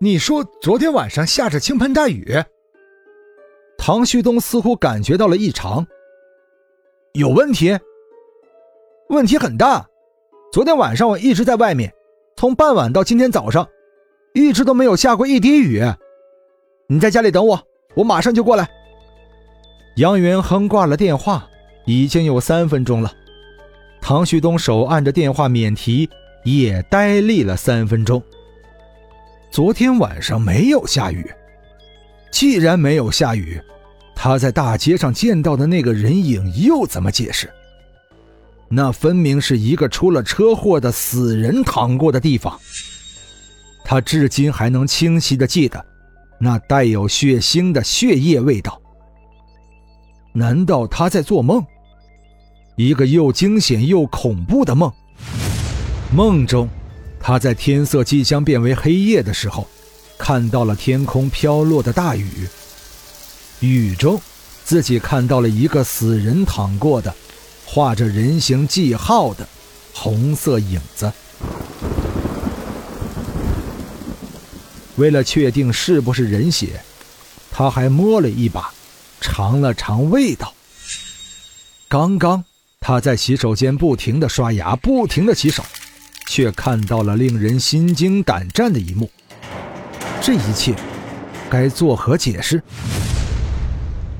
你说昨天晚上下着倾盆大雨？唐旭东似乎感觉到了异常，有问题？问题很大。昨天晚上我一直在外面，从傍晚到今天早上，一直都没有下过一滴雨。你在家里等我，我马上就过来。杨元亨挂了电话，已经有三分钟了。唐旭东手按着电话免提，也呆立了三分钟。昨天晚上没有下雨，既然没有下雨，他在大街上见到的那个人影又怎么解释？那分明是一个出了车祸的死人躺过的地方。他至今还能清晰的记得，那带有血腥的血液味道。难道他在做梦？一个又惊险又恐怖的梦。梦中，他在天色即将变为黑夜的时候，看到了天空飘落的大雨。雨中，自己看到了一个死人躺过的、画着人形记号的红色影子。为了确定是不是人血，他还摸了一把，尝了尝味道。刚刚。他在洗手间不停的刷牙，不停的洗手，却看到了令人心惊胆战的一幕。这一切该作何解释？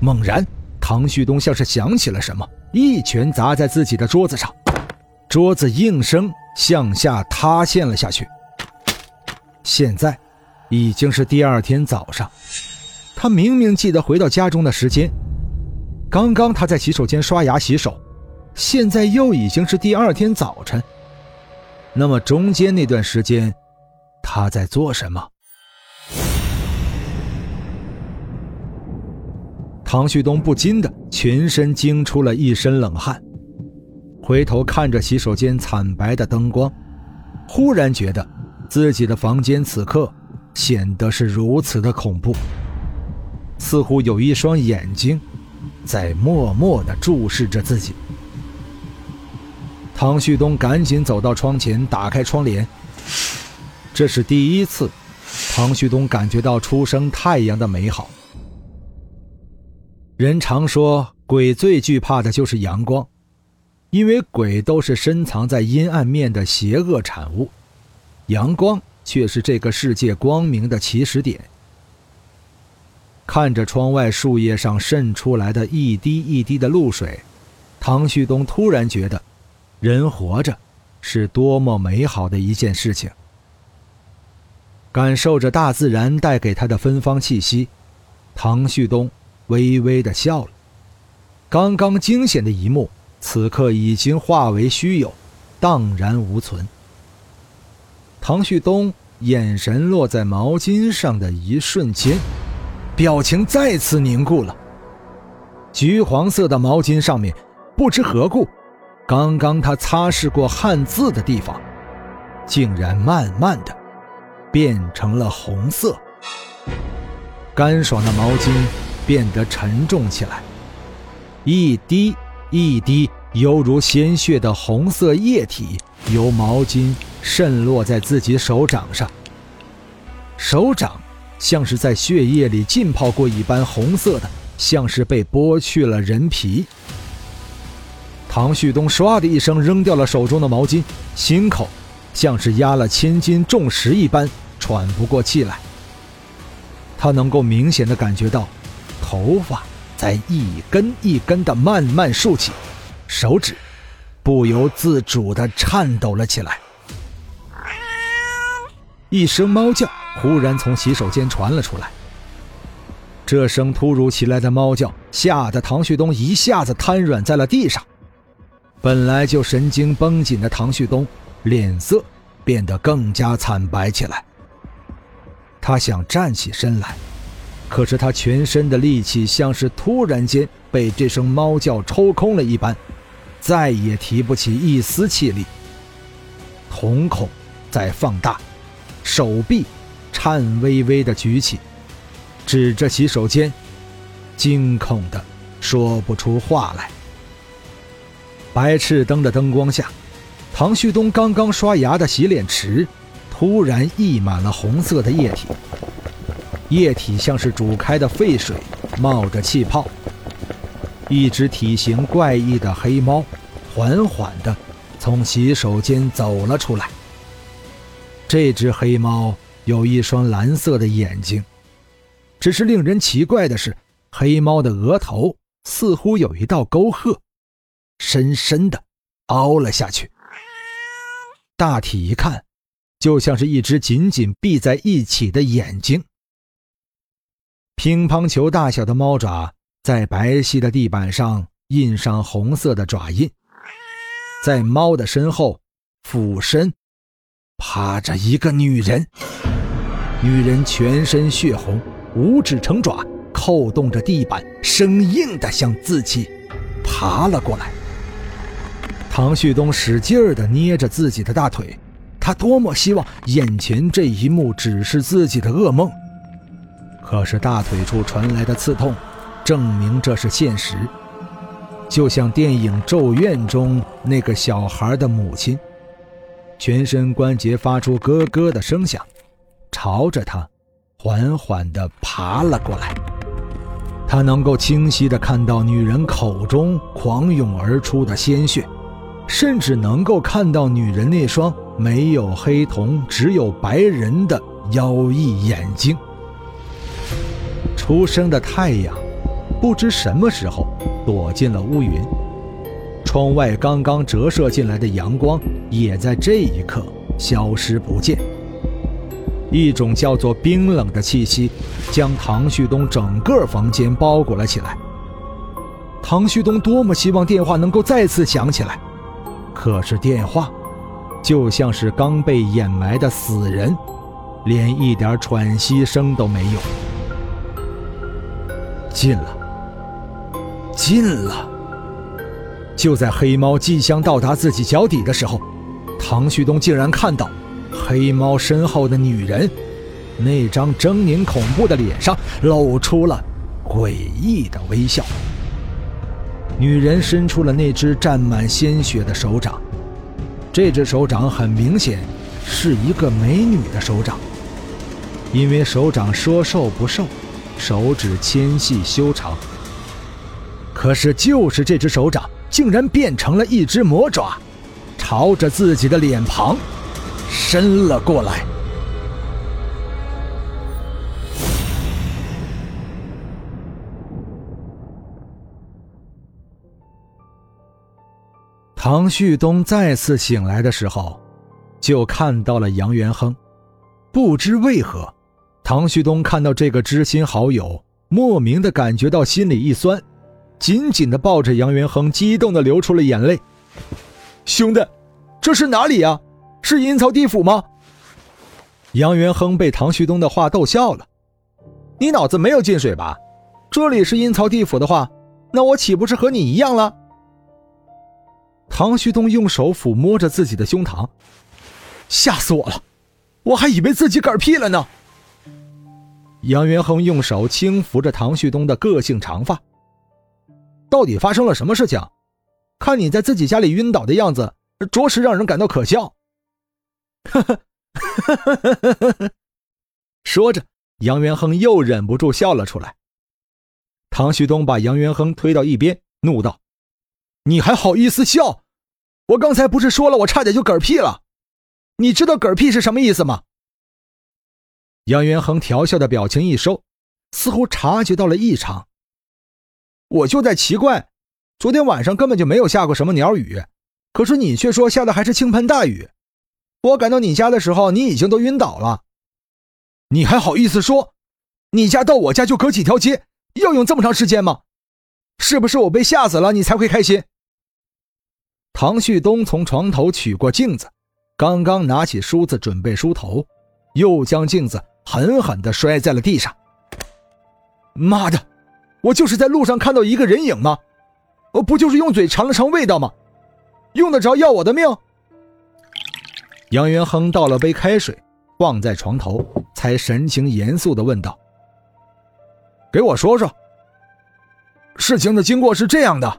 猛然，唐旭东像是想起了什么，一拳砸在自己的桌子上，桌子应声向下塌陷了下去。现在已经是第二天早上，他明明记得回到家中的时间，刚刚他在洗手间刷牙洗手。现在又已经是第二天早晨，那么中间那段时间，他在做什么？唐旭东不禁的全身惊出了一身冷汗，回头看着洗手间惨白的灯光，忽然觉得自己的房间此刻显得是如此的恐怖，似乎有一双眼睛在默默的注视着自己。唐旭东赶紧走到窗前，打开窗帘。这是第一次，唐旭东感觉到初升太阳的美好。人常说，鬼最惧怕的就是阳光，因为鬼都是深藏在阴暗面的邪恶产物，阳光却是这个世界光明的起始点。看着窗外树叶上渗出来的一滴一滴的露水，唐旭东突然觉得。人活着，是多么美好的一件事情。感受着大自然带给他的芬芳气息，唐旭东微微的笑了。刚刚惊险的一幕，此刻已经化为虚有，荡然无存。唐旭东眼神落在毛巾上的一瞬间，表情再次凝固了。橘黄色的毛巾上面，不知何故。刚刚他擦拭过汉字的地方，竟然慢慢的变成了红色。干爽的毛巾变得沉重起来，一滴一滴犹如鲜血的红色液体由毛巾渗落在自己手掌上，手掌像是在血液里浸泡过一般红色的，像是被剥去了人皮。唐旭东唰的一声扔掉了手中的毛巾，心口像是压了千斤重石一般喘不过气来。他能够明显的感觉到，头发在一根一根的慢慢竖起，手指不由自主的颤抖了起来。一声猫叫忽然从洗手间传了出来，这声突如其来的猫叫吓得唐旭东一下子瘫软在了地上。本来就神经绷紧的唐旭东，脸色变得更加惨白起来。他想站起身来，可是他全身的力气像是突然间被这声猫叫抽空了一般，再也提不起一丝气力。瞳孔在放大，手臂颤巍巍地举起，指着洗手间，惊恐地说不出话来。白炽灯的灯光下，唐旭东刚刚刷牙的洗脸池突然溢满了红色的液体，液体像是煮开的沸水，冒着气泡。一只体型怪异的黑猫缓缓地。从洗手间走了出来。这只黑猫有一双蓝色的眼睛，只是令人奇怪的是，黑猫的额头似乎有一道沟壑，深深的凹了下去。大体一看，就像是一只紧紧闭在一起的眼睛。乒乓球大小的猫爪在白皙的地板上印上红色的爪印。在猫的身后，俯身趴着一个女人。女人全身血红，五指成爪，扣动着地板，生硬的向自己爬了过来。唐旭东使劲儿地捏着自己的大腿，他多么希望眼前这一幕只是自己的噩梦。可是大腿处传来的刺痛，证明这是现实。就像电影《咒怨》中那个小孩的母亲，全身关节发出咯咯的声响，朝着他缓缓地爬了过来。他能够清晰地看到女人口中狂涌而出的鲜血，甚至能够看到女人那双没有黑瞳、只有白人的妖异眼睛。初升的太阳，不知什么时候。躲进了乌云，窗外刚刚折射进来的阳光也在这一刻消失不见。一种叫做冰冷的气息将唐旭东整个房间包裹了起来。唐旭东多么希望电话能够再次响起来，可是电话就像是刚被掩埋的死人，连一点喘息声都没有。进了。近了。就在黑猫即将到达自己脚底的时候，唐旭东竟然看到黑猫身后的女人，那张狰狞恐怖的脸上露出了诡异的微笑。女人伸出了那只沾满鲜血的手掌，这只手掌很明显是一个美女的手掌，因为手掌说瘦不瘦，手指纤细修长。可是，就是这只手掌，竟然变成了一只魔爪，朝着自己的脸庞伸了过来。唐旭东再次醒来的时候，就看到了杨元亨。不知为何，唐旭东看到这个知心好友，莫名的感觉到心里一酸。紧紧的抱着杨元亨，激动的流出了眼泪。兄弟，这是哪里呀？是阴曹地府吗？杨元亨被唐旭东的话逗笑了。你脑子没有进水吧？这里是阴曹地府的话，那我岂不是和你一样了？唐旭东用手抚摸着自己的胸膛，吓死我了，我还以为自己嗝屁了呢。杨元亨用手轻抚着唐旭东的个性长发。到底发生了什么事情？看你在自己家里晕倒的样子，着实让人感到可笑。呵呵，说着，杨元亨又忍不住笑了出来。唐旭东把杨元亨推到一边，怒道：“你还好意思笑？我刚才不是说了，我差点就嗝屁了。你知道嗝屁是什么意思吗？”杨元恒调笑的表情一收，似乎察觉到了异常。我就在奇怪，昨天晚上根本就没有下过什么鸟雨，可是你却说下的还是倾盆大雨。我赶到你家的时候，你已经都晕倒了。你还好意思说，你家到我家就隔几条街，要用这么长时间吗？是不是我被吓死了，你才会开心？唐旭东从床头取过镜子，刚刚拿起梳子准备梳头，又将镜子狠狠地摔在了地上。妈的，我就是在路上看到一个人影吗？我不就是用嘴尝了尝味道吗？用得着要我的命？杨元亨倒了杯开水，放在床头，才神情严肃地问道：“给我说说，事情的经过是这样的。”